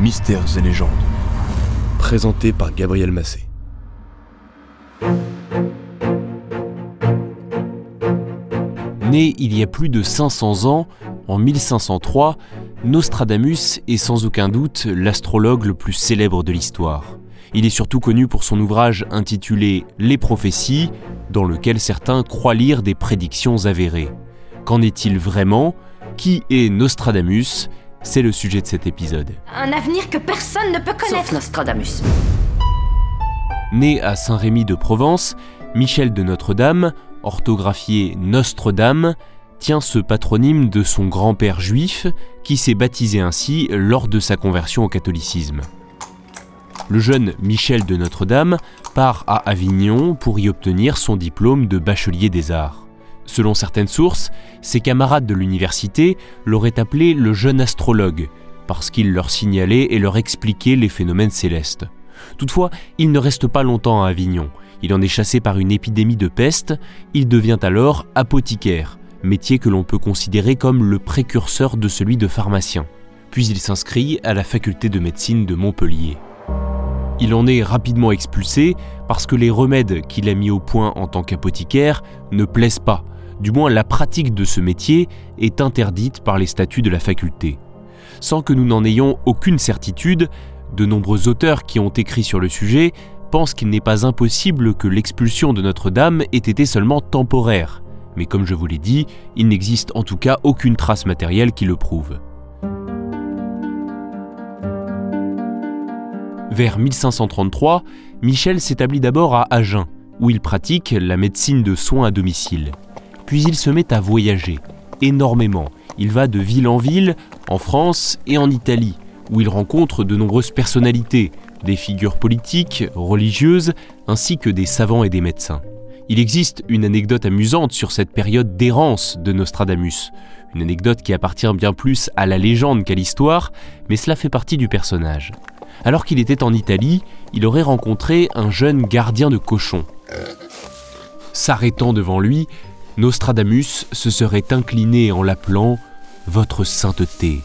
Mystères et légendes. Présenté par Gabriel Massé. Né il y a plus de 500 ans, en 1503, Nostradamus est sans aucun doute l'astrologue le plus célèbre de l'histoire. Il est surtout connu pour son ouvrage intitulé Les prophéties, dans lequel certains croient lire des prédictions avérées. Qu'en est-il vraiment? Qui est Nostradamus? C'est le sujet de cet épisode. Un avenir que personne ne peut connaître. Sauf Nostradamus. Né à Saint-Rémy de Provence, Michel de Notre-Dame, orthographié Nostre-Dame, tient ce patronyme de son grand-père juif qui s'est baptisé ainsi lors de sa conversion au catholicisme. Le jeune Michel de Notre-Dame part à Avignon pour y obtenir son diplôme de bachelier des arts. Selon certaines sources, ses camarades de l'université l'auraient appelé le jeune astrologue, parce qu'il leur signalait et leur expliquait les phénomènes célestes. Toutefois, il ne reste pas longtemps à Avignon. Il en est chassé par une épidémie de peste, il devient alors apothicaire, métier que l'on peut considérer comme le précurseur de celui de pharmacien. Puis il s'inscrit à la faculté de médecine de Montpellier. Il en est rapidement expulsé parce que les remèdes qu'il a mis au point en tant qu'apothicaire ne plaisent pas. Du moins, la pratique de ce métier est interdite par les statuts de la faculté. Sans que nous n'en ayons aucune certitude, de nombreux auteurs qui ont écrit sur le sujet pensent qu'il n'est pas impossible que l'expulsion de Notre-Dame ait été seulement temporaire. Mais comme je vous l'ai dit, il n'existe en tout cas aucune trace matérielle qui le prouve. Vers 1533, Michel s'établit d'abord à Agen, où il pratique la médecine de soins à domicile. Puis il se met à voyager, énormément. Il va de ville en ville, en France et en Italie, où il rencontre de nombreuses personnalités, des figures politiques, religieuses, ainsi que des savants et des médecins. Il existe une anecdote amusante sur cette période d'errance de Nostradamus, une anecdote qui appartient bien plus à la légende qu'à l'histoire, mais cela fait partie du personnage. Alors qu'il était en Italie, il aurait rencontré un jeune gardien de cochons. S'arrêtant devant lui, Nostradamus se serait incliné en l'appelant Votre sainteté.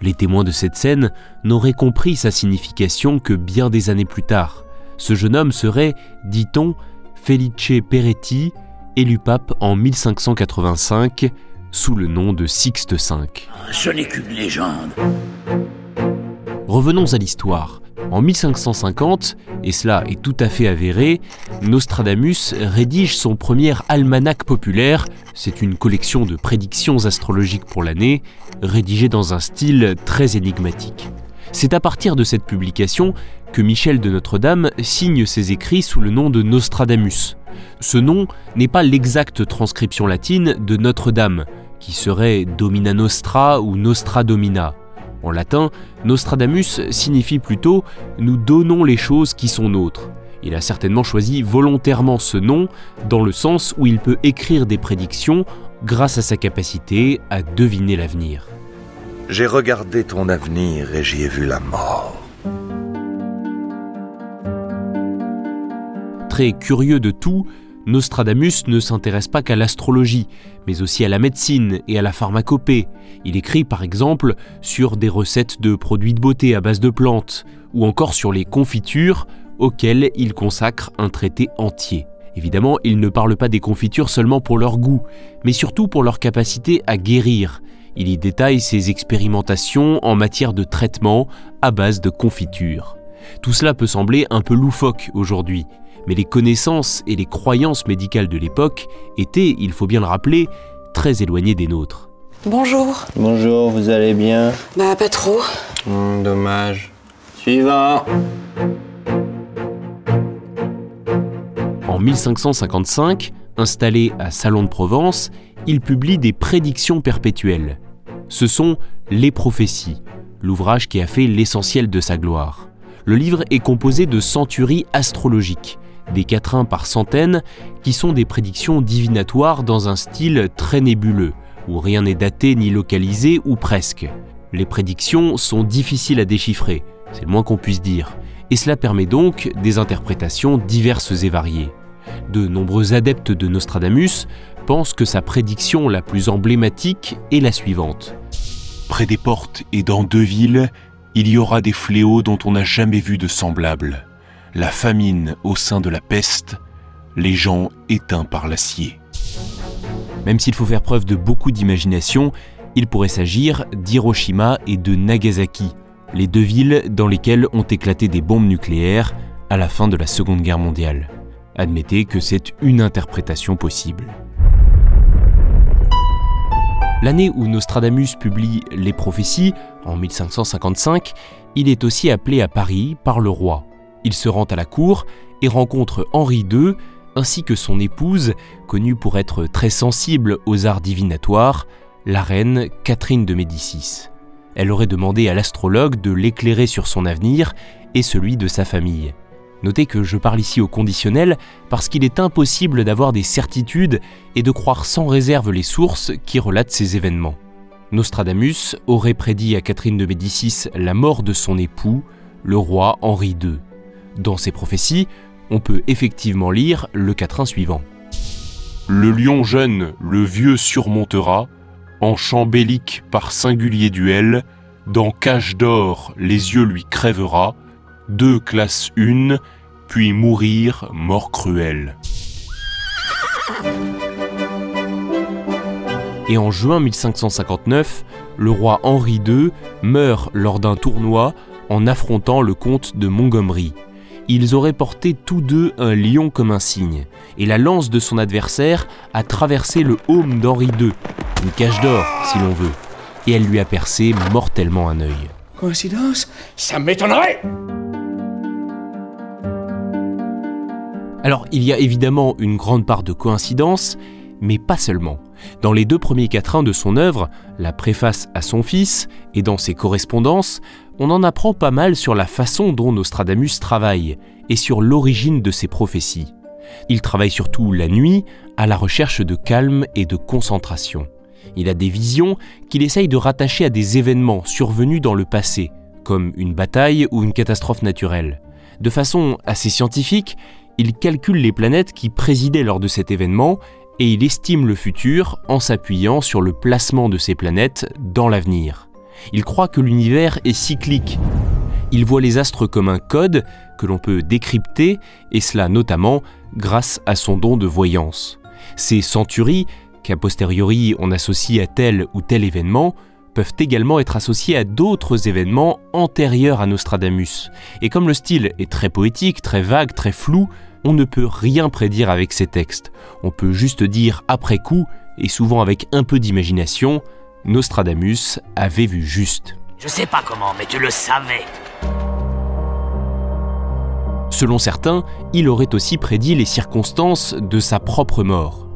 Les témoins de cette scène n'auraient compris sa signification que bien des années plus tard. Ce jeune homme serait, dit-on, Felice Peretti, élu pape en 1585 sous le nom de Sixte V. Ce n'est qu'une légende. Revenons à l'histoire. En 1550, et cela est tout à fait avéré, Nostradamus rédige son premier almanach populaire, c'est une collection de prédictions astrologiques pour l'année, rédigée dans un style très énigmatique. C'est à partir de cette publication que Michel de Notre-Dame signe ses écrits sous le nom de Nostradamus. Ce nom n'est pas l'exacte transcription latine de Notre-Dame, qui serait Domina Nostra ou Nostra Domina. En latin, Nostradamus signifie plutôt nous donnons les choses qui sont nôtres. Il a certainement choisi volontairement ce nom dans le sens où il peut écrire des prédictions grâce à sa capacité à deviner l'avenir. J'ai regardé ton avenir et j'y ai vu la mort. Très curieux de tout, Nostradamus ne s'intéresse pas qu'à l'astrologie, mais aussi à la médecine et à la pharmacopée. Il écrit par exemple sur des recettes de produits de beauté à base de plantes, ou encore sur les confitures, auxquelles il consacre un traité entier. Évidemment, il ne parle pas des confitures seulement pour leur goût, mais surtout pour leur capacité à guérir. Il y détaille ses expérimentations en matière de traitement à base de confitures. Tout cela peut sembler un peu loufoque aujourd'hui, mais les connaissances et les croyances médicales de l'époque étaient, il faut bien le rappeler, très éloignées des nôtres. Bonjour. Bonjour, vous allez bien? Bah pas trop. Hum, Dommage. Suivant. En 1555, installé à Salon de Provence, il publie des prédictions perpétuelles. Ce sont Les prophéties, l'ouvrage qui a fait l'essentiel de sa gloire. Le livre est composé de centuries astrologiques, des quatrains par centaines, qui sont des prédictions divinatoires dans un style très nébuleux, où rien n'est daté ni localisé ou presque. Les prédictions sont difficiles à déchiffrer, c'est le moins qu'on puisse dire, et cela permet donc des interprétations diverses et variées. De nombreux adeptes de Nostradamus pensent que sa prédiction la plus emblématique est la suivante. Près des portes et dans deux villes, il y aura des fléaux dont on n'a jamais vu de semblables. La famine au sein de la peste, les gens éteints par l'acier. Même s'il faut faire preuve de beaucoup d'imagination, il pourrait s'agir d'Hiroshima et de Nagasaki, les deux villes dans lesquelles ont éclaté des bombes nucléaires à la fin de la Seconde Guerre mondiale. Admettez que c'est une interprétation possible. L'année où Nostradamus publie Les prophéties, en 1555, il est aussi appelé à Paris par le roi. Il se rend à la cour et rencontre Henri II, ainsi que son épouse, connue pour être très sensible aux arts divinatoires, la reine Catherine de Médicis. Elle aurait demandé à l'astrologue de l'éclairer sur son avenir et celui de sa famille. Notez que je parle ici au conditionnel parce qu'il est impossible d'avoir des certitudes et de croire sans réserve les sources qui relatent ces événements. Nostradamus aurait prédit à Catherine de Médicis la mort de son époux, le roi Henri II. Dans ses prophéties, on peut effectivement lire le quatrain suivant. Le lion jeune, le vieux surmontera, en chant bélique par singulier duel, dans cage d'or les yeux lui crèvera, deux classes une, puis mourir mort cruelle. Et en juin 1559, le roi Henri II meurt lors d'un tournoi en affrontant le comte de Montgomery. Ils auraient porté tous deux un lion comme un signe, et la lance de son adversaire a traversé le haume d'Henri II, une cage d'or si l'on veut, et elle lui a percé mortellement un œil. Coïncidence? Ça m'étonnerait Alors il y a évidemment une grande part de coïncidence, mais pas seulement. Dans les deux premiers quatrains de son œuvre, la préface à son fils, et dans ses correspondances, on en apprend pas mal sur la façon dont Nostradamus travaille, et sur l'origine de ses prophéties. Il travaille surtout la nuit, à la recherche de calme et de concentration. Il a des visions qu'il essaye de rattacher à des événements survenus dans le passé, comme une bataille ou une catastrophe naturelle. De façon assez scientifique, il calcule les planètes qui présidaient lors de cet événement et il estime le futur en s'appuyant sur le placement de ces planètes dans l'avenir. Il croit que l'univers est cyclique. Il voit les astres comme un code que l'on peut décrypter, et cela notamment grâce à son don de voyance. Ces centuries, qu'a posteriori on associe à tel ou tel événement, peuvent également être associés à d'autres événements antérieurs à Nostradamus. Et comme le style est très poétique, très vague, très flou, on ne peut rien prédire avec ces textes. On peut juste dire après coup, et souvent avec un peu d'imagination, Nostradamus avait vu juste. Je sais pas comment, mais tu le savais. Selon certains, il aurait aussi prédit les circonstances de sa propre mort.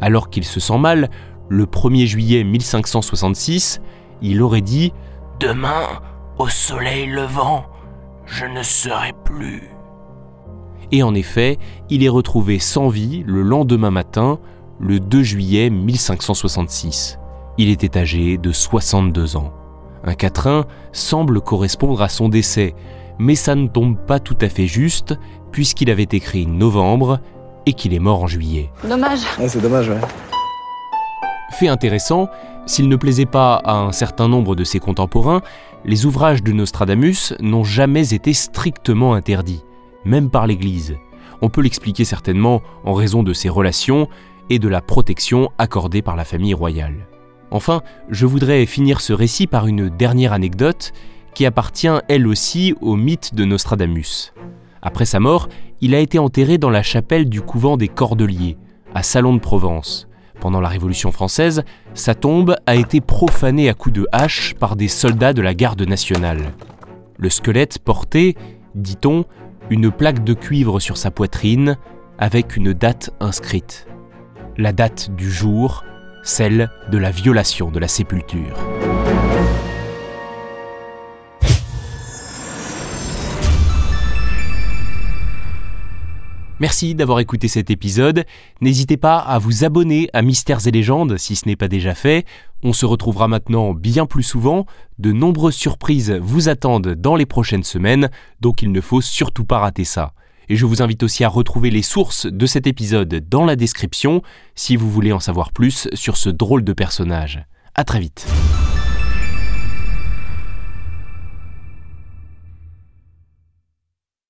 Alors qu'il se sent mal, le 1er juillet 1566, il aurait dit ⁇ Demain, au soleil levant, je ne serai plus ⁇ et en effet, il est retrouvé sans vie le lendemain matin, le 2 juillet 1566. Il était âgé de 62 ans. Un quatrain semble correspondre à son décès, mais ça ne tombe pas tout à fait juste, puisqu'il avait écrit novembre et qu'il est mort en juillet. Dommage. c'est dommage, ouais. Fait intéressant, s'il ne plaisait pas à un certain nombre de ses contemporains, les ouvrages de Nostradamus n'ont jamais été strictement interdits même par l'Église. On peut l'expliquer certainement en raison de ses relations et de la protection accordée par la famille royale. Enfin, je voudrais finir ce récit par une dernière anecdote qui appartient elle aussi au mythe de Nostradamus. Après sa mort, il a été enterré dans la chapelle du couvent des Cordeliers, à Salon de Provence. Pendant la Révolution française, sa tombe a été profanée à coups de hache par des soldats de la garde nationale. Le squelette portait, dit-on, une plaque de cuivre sur sa poitrine avec une date inscrite. La date du jour, celle de la violation de la sépulture. Merci d'avoir écouté cet épisode. N'hésitez pas à vous abonner à Mystères et légendes si ce n'est pas déjà fait. On se retrouvera maintenant bien plus souvent. De nombreuses surprises vous attendent dans les prochaines semaines, donc il ne faut surtout pas rater ça. Et je vous invite aussi à retrouver les sources de cet épisode dans la description si vous voulez en savoir plus sur ce drôle de personnage. À très vite.